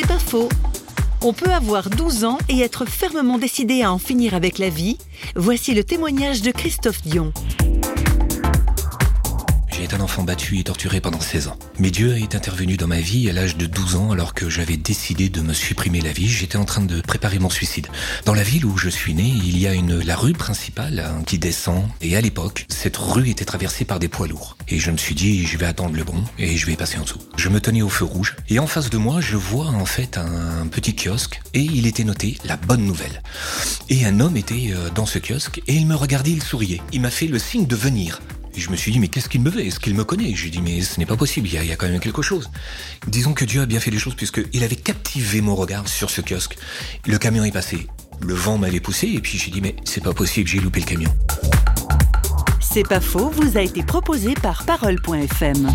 C'est pas faux. On peut avoir 12 ans et être fermement décidé à en finir avec la vie. Voici le témoignage de Christophe Dion. J'ai été un enfant battu et torturé pendant 16 ans. Mais Dieu est intervenu dans ma vie à l'âge de 12 ans alors que j'avais décidé de me supprimer la vie. J'étais en train de préparer mon suicide. Dans la ville où je suis né, il y a une, la rue principale hein, qui descend. Et à l'époque, cette rue était traversée par des poids lourds. Et je me suis dit, je vais attendre le bon et je vais passer en dessous. Je me tenais au feu rouge. Et en face de moi, je vois en fait un petit kiosque et il était noté la bonne nouvelle. Et un homme était euh, dans ce kiosque et il me regardait, il souriait. Il m'a fait le signe de venir. Et je me suis dit, mais qu'est-ce qu'il me veut? Est-ce qu'il me connaît? J'ai dit, mais ce n'est pas possible, il y, a, quand même quelque chose. Disons que Dieu a bien fait les choses puisqu'il avait captivé mon regard sur ce kiosque. Le camion est passé, le vent m'avait poussé et puis j'ai dit, mais c'est pas possible, j'ai loupé le camion. C'est pas faux, vous a été proposé par Parole.fm.